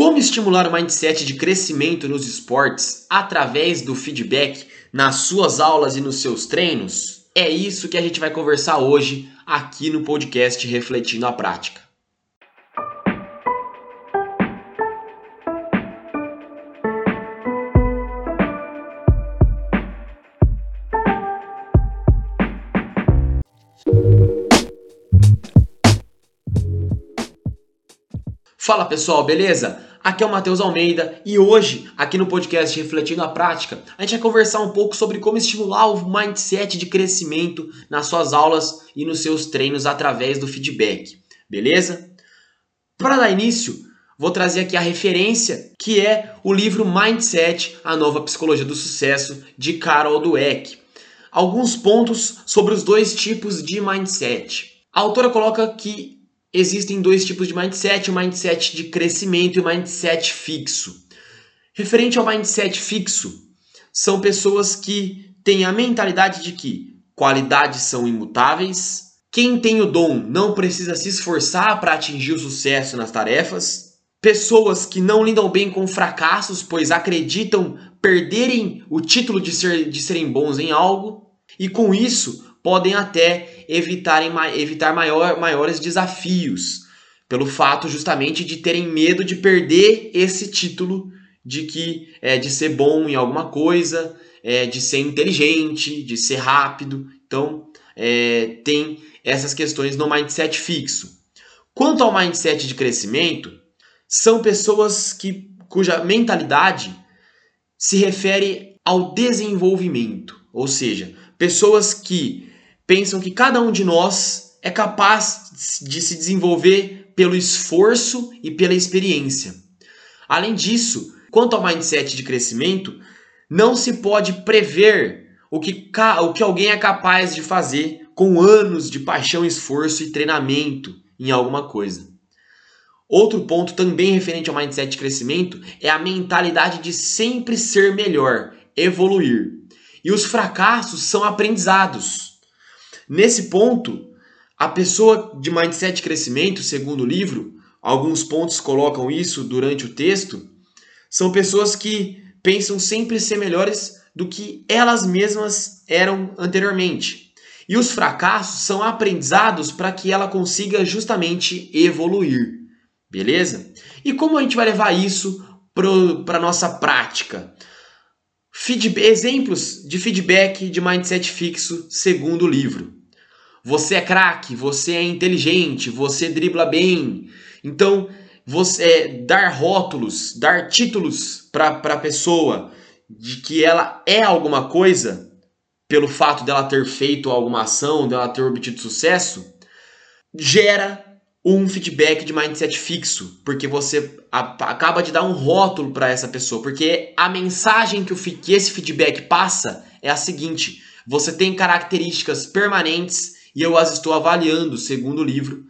Como estimular o mindset de crescimento nos esportes através do feedback nas suas aulas e nos seus treinos? É isso que a gente vai conversar hoje aqui no podcast Refletindo a Prática. Fala pessoal, beleza? Aqui é o Matheus Almeida e hoje, aqui no podcast Refletindo a Prática, a gente vai conversar um pouco sobre como estimular o mindset de crescimento nas suas aulas e nos seus treinos através do feedback, beleza? Para dar início, vou trazer aqui a referência que é o livro Mindset, a nova psicologia do sucesso de Carol Dweck. Alguns pontos sobre os dois tipos de mindset. A autora coloca que existem dois tipos de mindset, o mindset de crescimento e o mindset fixo. Referente ao mindset fixo, são pessoas que têm a mentalidade de que qualidades são imutáveis, quem tem o dom não precisa se esforçar para atingir o sucesso nas tarefas, pessoas que não lidam bem com fracassos, pois acreditam perderem o título de, ser, de serem bons em algo, e com isso podem até evitarem, evitar maior, maiores desafios, pelo fato justamente de terem medo de perder esse título de que é, de ser bom em alguma coisa, é, de ser inteligente, de ser rápido. Então, é, tem essas questões no mindset fixo. Quanto ao mindset de crescimento, são pessoas que, cuja mentalidade se refere ao desenvolvimento, ou seja, pessoas que pensam que cada um de nós é capaz de se desenvolver pelo esforço e pela experiência. Além disso, quanto ao mindset de crescimento, não se pode prever o que, o que alguém é capaz de fazer com anos de paixão, esforço e treinamento em alguma coisa. Outro ponto também referente ao mindset de crescimento é a mentalidade de sempre ser melhor, evoluir. E os fracassos são aprendizados. Nesse ponto, a pessoa de mindset de crescimento, segundo o livro, alguns pontos colocam isso durante o texto, são pessoas que pensam sempre ser melhores do que elas mesmas eram anteriormente. E os fracassos são aprendizados para que ela consiga justamente evoluir. Beleza? E como a gente vai levar isso para a nossa prática? Exemplos de feedback de mindset fixo segundo o livro. Você é craque, você é inteligente, você dribla bem. Então, você é, dar rótulos, dar títulos para a pessoa de que ela é alguma coisa pelo fato dela ter feito alguma ação, dela ter obtido sucesso, gera um feedback de mindset fixo, porque você acaba de dar um rótulo para essa pessoa, porque a mensagem que, o, que esse feedback passa é a seguinte: você tem características permanentes e eu as estou avaliando segundo o livro.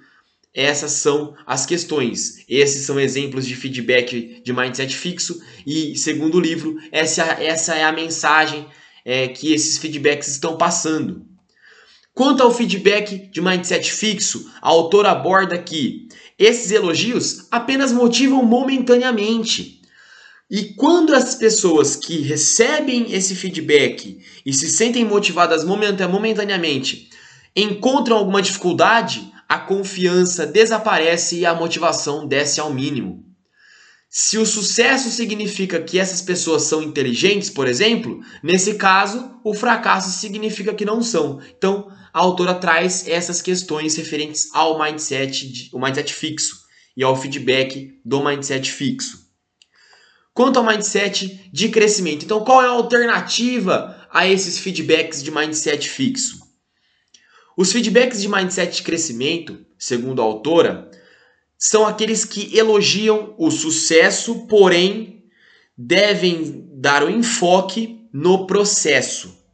Essas são as questões. Esses são exemplos de feedback de mindset fixo e segundo o livro essa, essa é a mensagem é, que esses feedbacks estão passando. Quanto ao feedback de mindset fixo, a autora aborda que esses elogios apenas motivam momentaneamente. E quando as pessoas que recebem esse feedback e se sentem motivadas momentaneamente encontram alguma dificuldade, a confiança desaparece e a motivação desce ao mínimo. Se o sucesso significa que essas pessoas são inteligentes, por exemplo, nesse caso, o fracasso significa que não são. Então, a autora traz essas questões referentes ao mindset, de, o mindset fixo e ao feedback do mindset fixo. Quanto ao mindset de crescimento, então qual é a alternativa a esses feedbacks de mindset fixo? Os feedbacks de mindset de crescimento, segundo a autora, são aqueles que elogiam o sucesso, porém devem dar o enfoque no processo.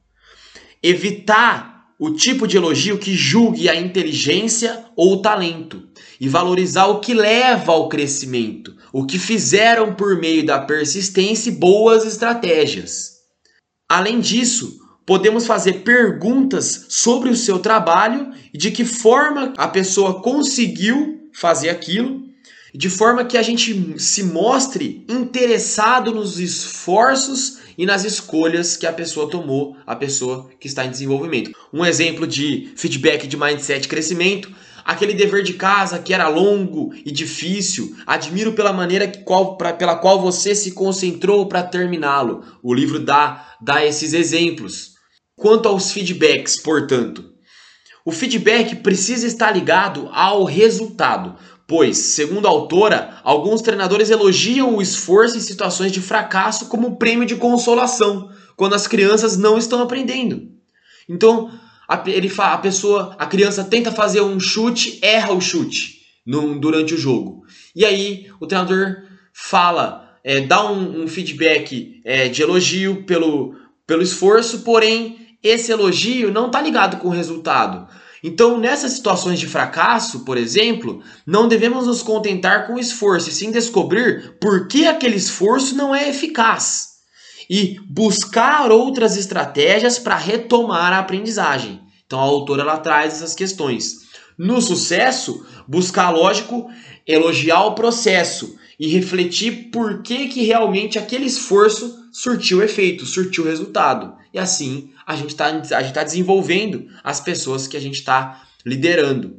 Evitar o tipo de elogio que julgue a inteligência ou o talento e valorizar o que leva ao crescimento, o que fizeram por meio da persistência e boas estratégias. Além disso, podemos fazer perguntas sobre o seu trabalho e de que forma a pessoa conseguiu fazer aquilo de forma que a gente se mostre interessado nos esforços e nas escolhas que a pessoa tomou, a pessoa que está em desenvolvimento. Um exemplo de feedback de mindset crescimento, aquele dever de casa que era longo e difícil, admiro pela maneira que, qual, pra, pela qual você se concentrou para terminá-lo. O livro dá, dá esses exemplos. Quanto aos feedbacks, portanto, o feedback precisa estar ligado ao resultado. Pois, segundo a autora, alguns treinadores elogiam o esforço em situações de fracasso como prêmio de consolação, quando as crianças não estão aprendendo. Então, a, ele fala, a pessoa, a criança tenta fazer um chute, erra o chute no, durante o jogo. E aí o treinador fala, é, dá um, um feedback é, de elogio pelo, pelo esforço, porém esse elogio não está ligado com o resultado. Então, nessas situações de fracasso, por exemplo, não devemos nos contentar com o esforço, e sim descobrir por que aquele esforço não é eficaz e buscar outras estratégias para retomar a aprendizagem. Então, a autora ela traz essas questões. No sucesso, buscar, lógico, elogiar o processo e refletir por que, que realmente aquele esforço surtiu efeito, surtiu resultado. E assim a gente está tá desenvolvendo as pessoas que a gente está liderando.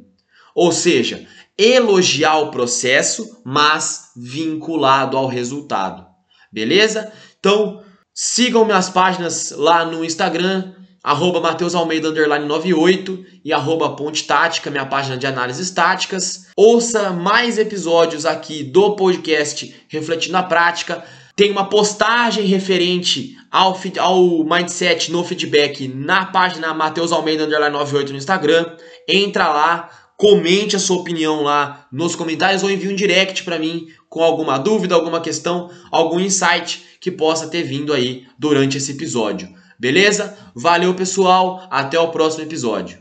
Ou seja, elogiar o processo, mas vinculado ao resultado. Beleza? Então, sigam minhas páginas lá no Instagram, arroba Mateus Almeida 98 e arroba Ponte Tática, minha página de análises táticas. Ouça mais episódios aqui do podcast Refletindo na Prática. Tem uma postagem referente ao, ao mindset no feedback na página Matheus Almeida 98 no Instagram. Entra lá, comente a sua opinião lá nos comentários ou envie um direct para mim com alguma dúvida, alguma questão, algum insight que possa ter vindo aí durante esse episódio. Beleza? Valeu, pessoal. Até o próximo episódio.